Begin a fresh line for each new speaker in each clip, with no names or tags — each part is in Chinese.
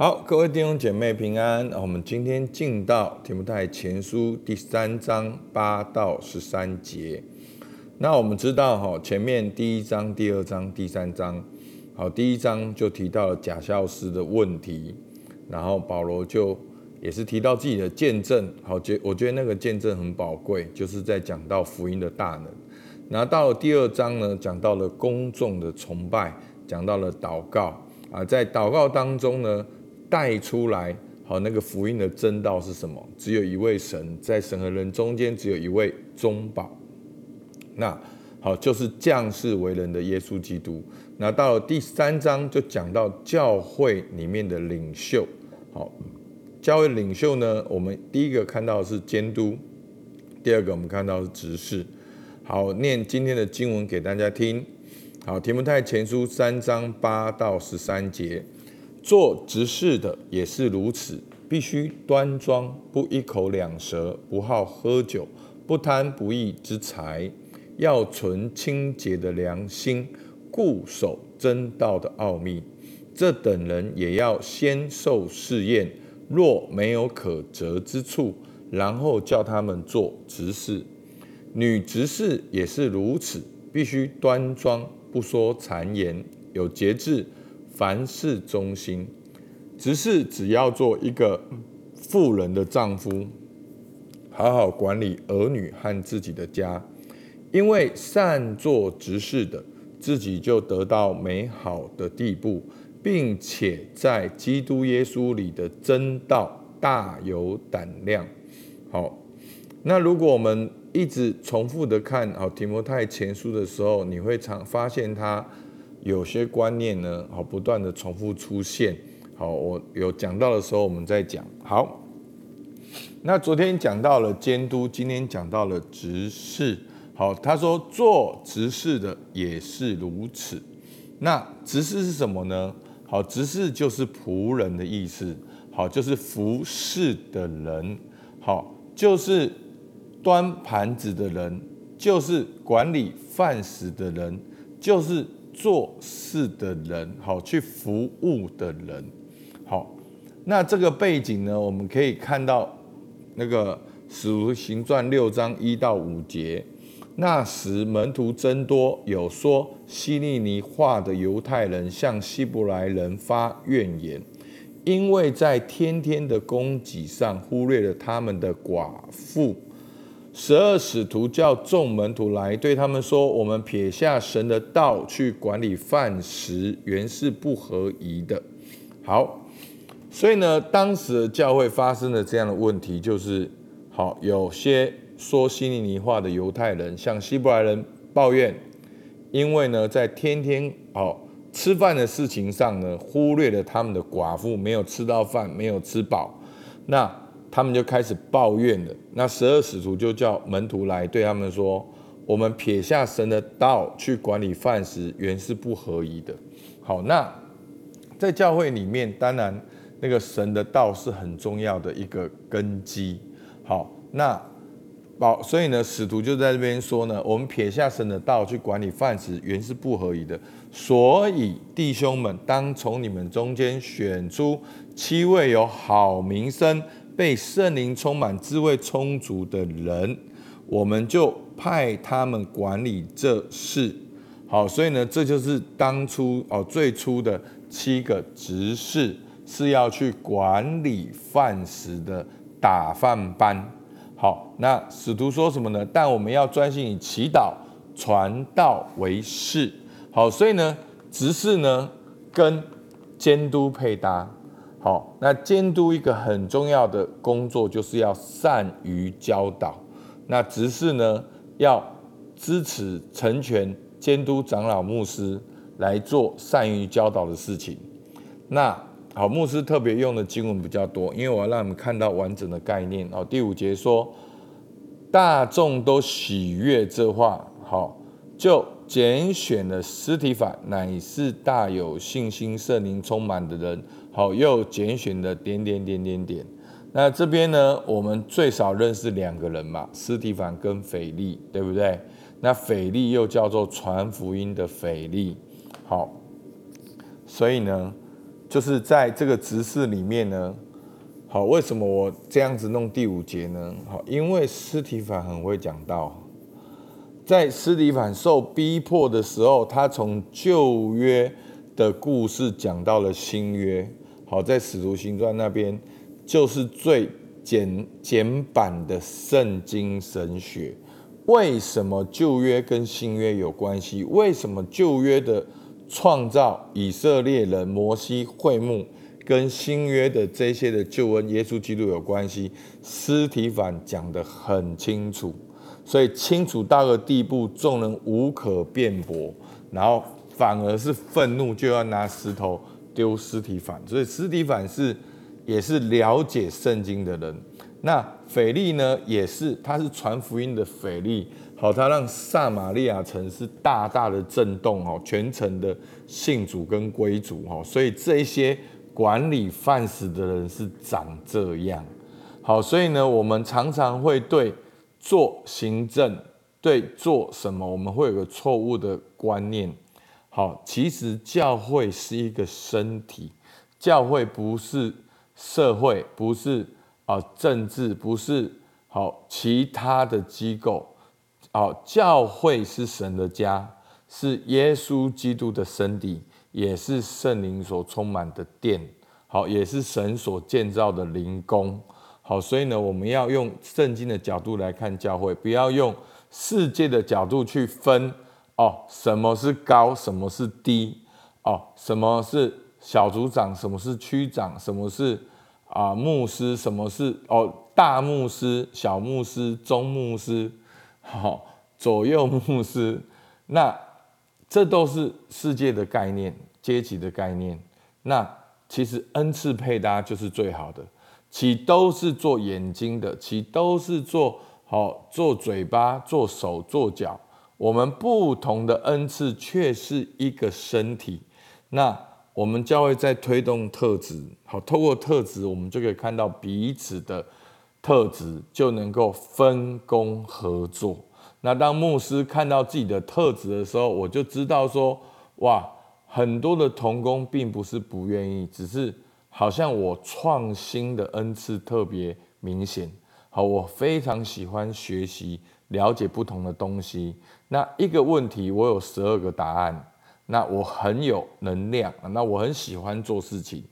好，各位弟兄姐妹平安。我们今天进到提摩太前书第三章八到十三节。那我们知道哈，前面第一章、第二章、第三章，好，第一章就提到了假教师的问题，然后保罗就也是提到自己的见证。好，觉我觉得那个见证很宝贵，就是在讲到福音的大能。然后到了第二章呢，讲到了公众的崇拜，讲到了祷告啊，在祷告当中呢。带出来，好，那个福音的真道是什么？只有一位神，在神和人中间，只有一位中保。那好，就是降世为人的耶稣基督。那到了第三章，就讲到教会里面的领袖。好，教会领袖呢，我们第一个看到是监督，第二个我们看到是执事。好，念今天的经文给大家听。好，提摩太前书三章八到十三节。做执事的也是如此，必须端庄，不一口两舌，不好喝酒，不贪不义之财，要存清洁的良心，固守真道的奥秘。这等人也要先受试验，若没有可责之处，然后叫他们做执事。女执事也是如此，必须端庄，不说谗言，有节制。凡事忠心，只是只要做一个富人的丈夫，好好管理儿女和自己的家，因为善做执事的，自己就得到美好的地步，并且在基督耶稣里的真道大有胆量。好，那如果我们一直重复的看好提摩太前书的时候，你会常发现他。有些观念呢，好不断的重复出现。好，我有讲到的时候，我们再讲。好，那昨天讲到了监督，今天讲到了执事。好，他说做执事的也是如此。那执事是什么呢？好，执事就是仆人的意思。好，就是服侍的人。好，就是端盘子的人，就是管理饭食的人，就是。做事的人，好去服务的人，好。那这个背景呢，我们可以看到那个使徒行传六章一到五节。那时门徒增多，有说希利尼话的犹太人向希伯来人发怨言，因为在天天的供给上忽略了他们的寡妇。十二使徒叫众门徒来，对他们说：“我们撇下神的道去管理饭食，原是不合宜的。”好，所以呢，当时的教会发生了这样的问题，就是好，有些说希利尼话的犹太人向希伯来人抱怨，因为呢，在天天好吃饭的事情上呢，忽略了他们的寡妇没有吃到饭，没有吃饱，那。他们就开始抱怨了。那十二使徒就叫门徒来对他们说：“我们撇下神的道去管理饭食，原是不合宜的。”好，那在教会里面，当然那个神的道是很重要的一个根基。好，那保所以呢，使徒就在这边说呢：“我们撇下神的道去管理饭食，原是不合宜的。所以弟兄们，当从你们中间选出七位有好名声。”被圣灵充满、智慧充足的人，我们就派他们管理这事。好，所以呢，这就是当初哦最初的七个执事是要去管理饭食的打饭班。好，那使徒说什么呢？但我们要专心以祈祷、传道为事。好，所以呢，执事呢跟监督配搭。好，那监督一个很重要的工作，就是要善于教导。那执事呢，要支持成全监督长老牧师来做善于教导的事情。那好，牧师特别用的经文比较多，因为我要让你们看到完整的概念。哦，第五节说，大众都喜悦这话，好，就拣选了斯提法，乃是大有信心、圣灵充满的人。好，又拣选的点点点点点。那这边呢，我们最少认识两个人嘛，斯提凡跟腓力，对不对？那腓力又叫做传福音的腓力。好，所以呢，就是在这个执事里面呢，好，为什么我这样子弄第五节呢？好，因为斯提凡很会讲道，在斯提凡受逼迫的时候，他从旧约的故事讲到了新约。好，在使徒行传那边，就是最简简版的圣经神学。为什么旧约跟新约有关系？为什么旧约的创造以色列人摩西会幕跟新约的这些的救恩耶稣基督有关系？斯提凡讲得很清楚，所以清楚到个地步，众人无可辩驳，然后反而是愤怒，就要拿石头。丢尸体反，所以尸体反是也是了解圣经的人。那腓力呢，也是他是传福音的腓力。好，他让撒玛利亚城是大大的震动哦，全城的信主跟归主哦。所以这些管理犯死的人是长这样。好，所以呢，我们常常会对做行政，对做什么，我们会有个错误的观念。好，其实教会是一个身体，教会不是社会，不是啊政治，不是好其他的机构。好，教会是神的家，是耶稣基督的身体，也是圣灵所充满的殿。好，也是神所建造的灵宫。好，所以呢，我们要用圣经的角度来看教会，不要用世界的角度去分。哦，什么是高，什么是低？哦，什么是小组长，什么是区长，什么是啊牧师，什么是哦大牧师、小牧师、中牧师，好左右牧师，那这都是世界的概念、阶级的概念。那其实恩赐配搭就是最好的，其都是做眼睛的，其都是做好做嘴巴、做手、做脚。我们不同的恩赐却是一个身体，那我们教会在推动特质，好，透过特质，我们就可以看到彼此的特质，就能够分工合作。那当牧师看到自己的特质的时候，我就知道说，哇，很多的童工并不是不愿意，只是好像我创新的恩赐特别明显。好，我非常喜欢学习。了解不同的东西，那一个问题我有十二个答案，那我很有能量，那我很喜欢做事情。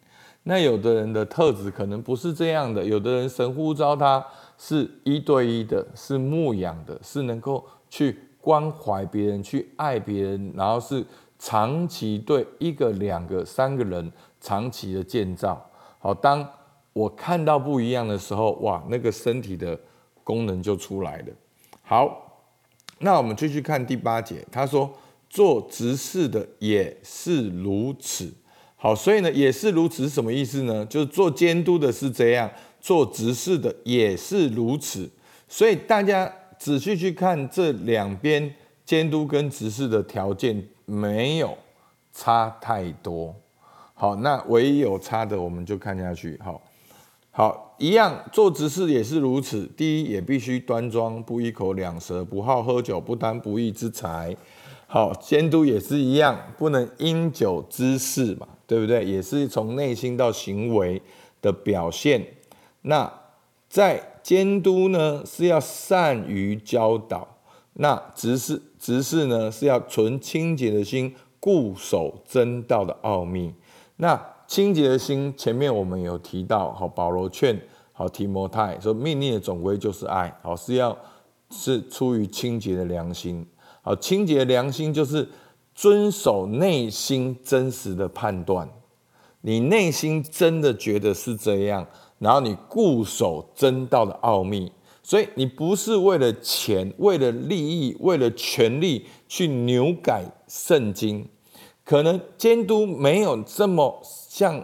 那有的人的特质可能不是这样的，有的人神呼召他是一对一的，是牧养的，是能够去关怀别人，去爱别人，然后是长期对一个、两个、三个人长期的建造。好，当我看到不一样的时候，哇，那个身体的功能就出来了。好，那我们继续看第八节。他说：“做执事的也是如此。”好，所以呢，也是如此是什么意思呢？就是做监督的是这样，做执事的也是如此。所以大家仔细去看这两边监督跟执事的条件，没有差太多。好，那唯一有差的，我们就看下去。好。好，一样做执事也是如此。第一，也必须端庄，不一口两舌，不好喝酒，不贪不义之财。好，监督也是一样，不能因酒滋事嘛，对不对？也是从内心到行为的表现。那在监督呢，是要善于教导；那执事执事呢，是要存清洁的心，固守真道的奥秘。那清洁的心，前面我们有提到，好，保罗劝好提摩太说，命令的总归就是爱，好是要是出于清洁的良心，好，清洁的良心就是遵守内心真实的判断，你内心真的觉得是这样，然后你固守真道的奥秘，所以你不是为了钱、为了利益、为了权力去扭改圣经。可能监督没有这么像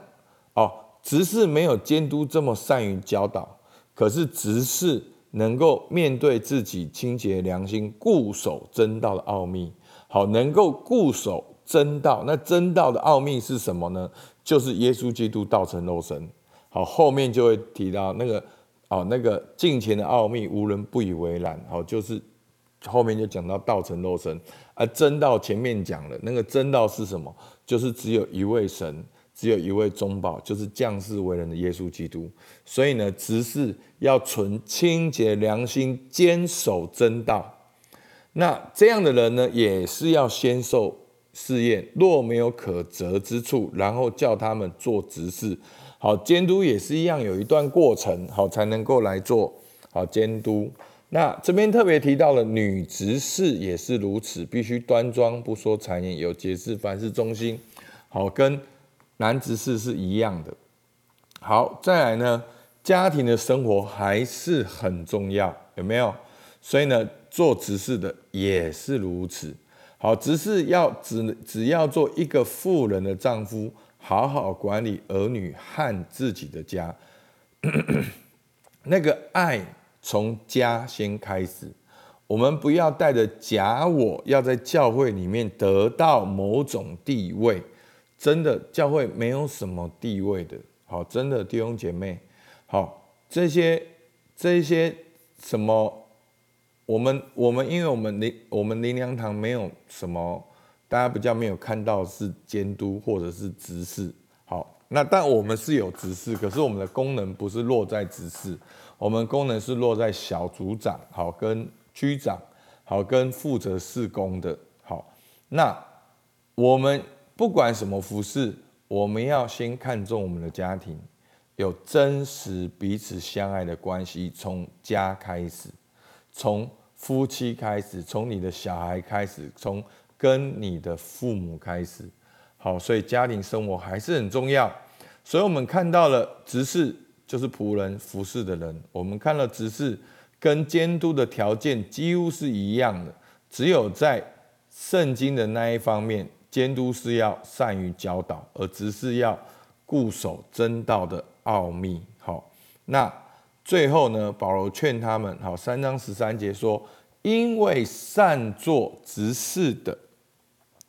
哦，执事没有监督这么善于教导，可是执事能够面对自己清洁良心，固守真道的奥秘。好，能够固守真道，那真道的奥秘是什么呢？就是耶稣基督道成肉身。好，后面就会提到那个好，那个敬虔的奥秘，无人不以为然。好，就是后面就讲到道成肉身。而真道前面讲了，那个真道是什么？就是只有一位神，只有一位中保，就是降世为人的耶稣基督。所以呢，执事要存清洁良心，坚守真道。那这样的人呢，也是要先受试验，若没有可责之处，然后叫他们做执事。好，监督也是一样，有一段过程，好才能够来做好监督。那这边特别提到了女执事也是如此，必须端庄，不说谗言，有节制，凡事忠心。好，跟男执事是一样的。好，再来呢，家庭的生活还是很重要，有没有？所以呢，做执事的也是如此。好，执事要只只要做一个富人的丈夫，好好管理儿女和自己的家，那个爱。从家先开始，我们不要带着假我，要在教会里面得到某种地位。真的，教会没有什么地位的。好，真的弟兄姐妹，好这些这些什么，我们我们因为我们灵我们灵粮堂没有什么，大家比较没有看到是监督或者是执事。好，那但我们是有执事，可是我们的功能不是落在执事。我们功能是落在小组长，好跟区长，好跟负责事工的，好。那我们不管什么服饰，我们要先看重我们的家庭，有真实彼此相爱的关系，从家开始，从夫妻开始，从你的小孩开始，从跟你的父母开始，好。所以家庭生活还是很重要。所以我们看到了执事。就是仆人服侍的人，我们看了执事跟监督的条件几乎是一样的，只有在圣经的那一方面，监督是要善于教导，而执事要固守真道的奥秘。好，那最后呢，保罗劝他们，好，三章十三节说，因为善做执事的，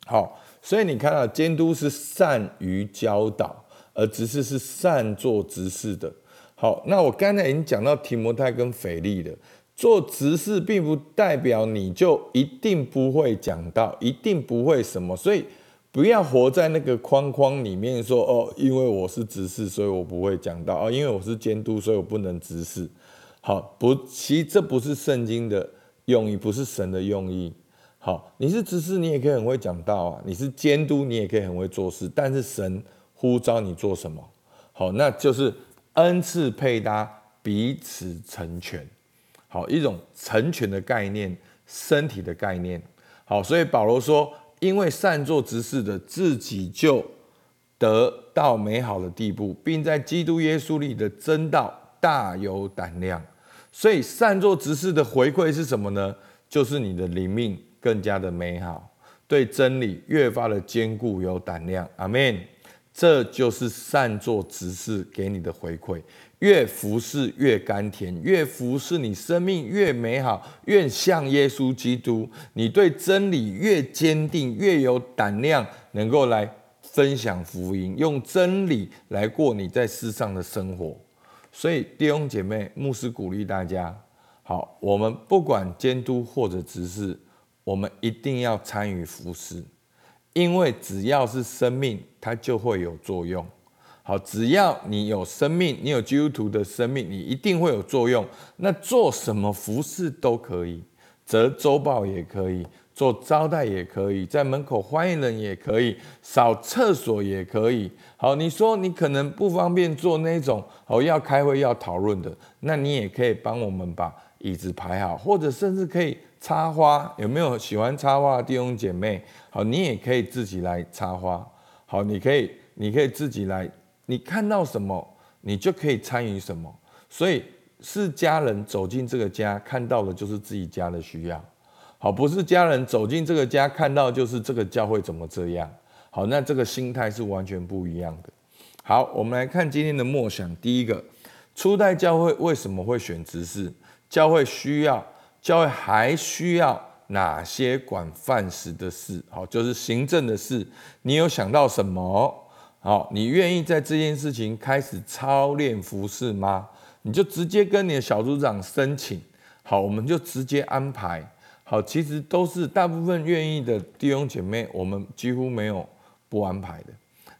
好，所以你看到监督是善于教导，而执事是善做执事的。好，那我刚才已经讲到提摩太跟腓力的做执事，并不代表你就一定不会讲到，一定不会什么，所以不要活在那个框框里面，说哦，因为我是执事，所以我不会讲到哦，因为我是监督，所以我不能执事。好，不，其实这不是圣经的用意，不是神的用意。好，你是执事，你也可以很会讲道啊；你是监督，你也可以很会做事。但是神呼召你做什么？好，那就是。恩赐配搭，彼此成全，好一种成全的概念，身体的概念。好，所以保罗说，因为善作执事的自己就得到美好的地步，并在基督耶稣里的真道大有胆量。所以善作执事的回馈是什么呢？就是你的灵命更加的美好，对真理越发的坚固有胆量。阿门。这就是善作执事给你的回馈，越服侍越甘甜，越服侍你生命越美好，越像耶稣基督。你对真理越坚定，越有胆量，能够来分享福音，用真理来过你在世上的生活。所以弟兄姐妹，牧师鼓励大家：好，我们不管监督或者执事，我们一定要参与服侍。因为只要是生命，它就会有作用。好，只要你有生命，你有基督徒的生命，你一定会有作用。那做什么服饰都可以，折周报也可以，做招待也可以，在门口欢迎人也可以，扫厕所也可以。好，你说你可能不方便做那种哦要开会要讨论的，那你也可以帮我们把椅子排好，或者甚至可以。插花有没有喜欢插花的弟兄姐妹？好，你也可以自己来插花。好，你可以，你可以自己来。你看到什么，你就可以参与什么。所以是家人走进这个家，看到的就是自己家的需要。好，不是家人走进这个家，看到就是这个教会怎么这样。好，那这个心态是完全不一样的。好，我们来看今天的默想。第一个，初代教会为什么会选执事？教会需要。教会还需要哪些管饭食的事？好，就是行政的事。你有想到什么？好，你愿意在这件事情开始操练服饰吗？你就直接跟你的小组长申请。好，我们就直接安排。好，其实都是大部分愿意的弟兄姐妹，我们几乎没有不安排的。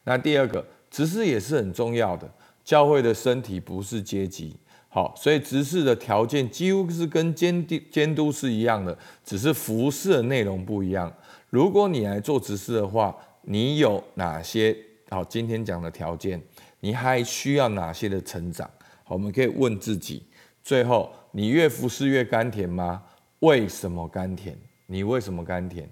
那第二个，执事也是很重要的。教会的身体不是阶级，好，所以执事的条件几乎是跟监督监督是一样的，只是服侍的内容不一样。如果你来做执事的话，你有哪些好？今天讲的条件，你还需要哪些的成长？好，我们可以问自己。最后，你越服侍越甘甜吗？为什么甘甜？你为什么甘甜？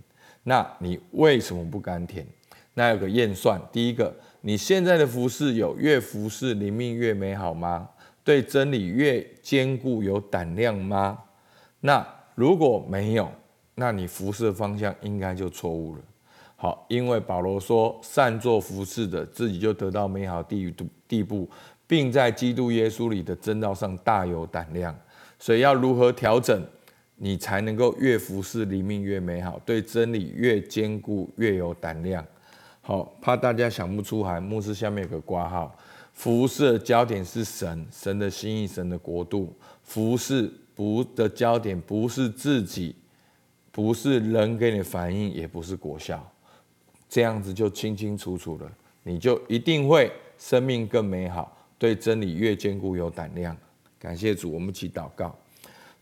那你为什么不甘甜？那有个验算，第一个，你现在的服侍有越服侍灵命越美好吗？对真理越坚固有胆量吗？那如果没有，那你服侍方向应该就错误了。好，因为保罗说，善做服侍的，自己就得到美好地地地步。并在基督耶稣里的真道上大有胆量，所以要如何调整，你才能够越服侍灵命越美好，对真理越坚固越有胆量。好，怕大家想不出来，牧师下面有个挂号，服侍的焦点是神，神的心意，神的国度。服侍不的焦点不是自己，不是人给你反应，也不是国效，这样子就清清楚楚了，你就一定会生命更美好。对真理越坚固有胆量，感谢主，我们一起祷告。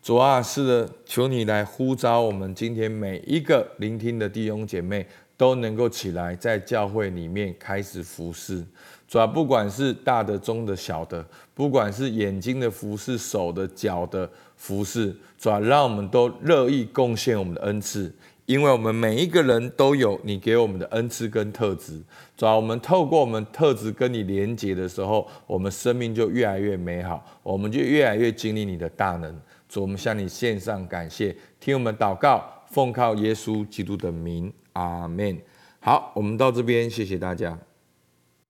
主啊，是的，求你来呼召我们今天每一个聆听的弟兄姐妹都能够起来，在教会里面开始服侍。主要，不管是大的、中的、小的，不管是眼睛的服侍、手的、脚的服侍，主要，让我们都乐意贡献我们的恩赐。因为我们每一个人都有你给我们的恩赐跟特质，主要我们透过我们特质跟你连接的时候，我们生命就越来越美好，我们就越来越经历你的大能。主，我们向你献上感谢，听我们祷告，奉靠耶稣基督的名，阿门。好，我们到这边，谢谢大家。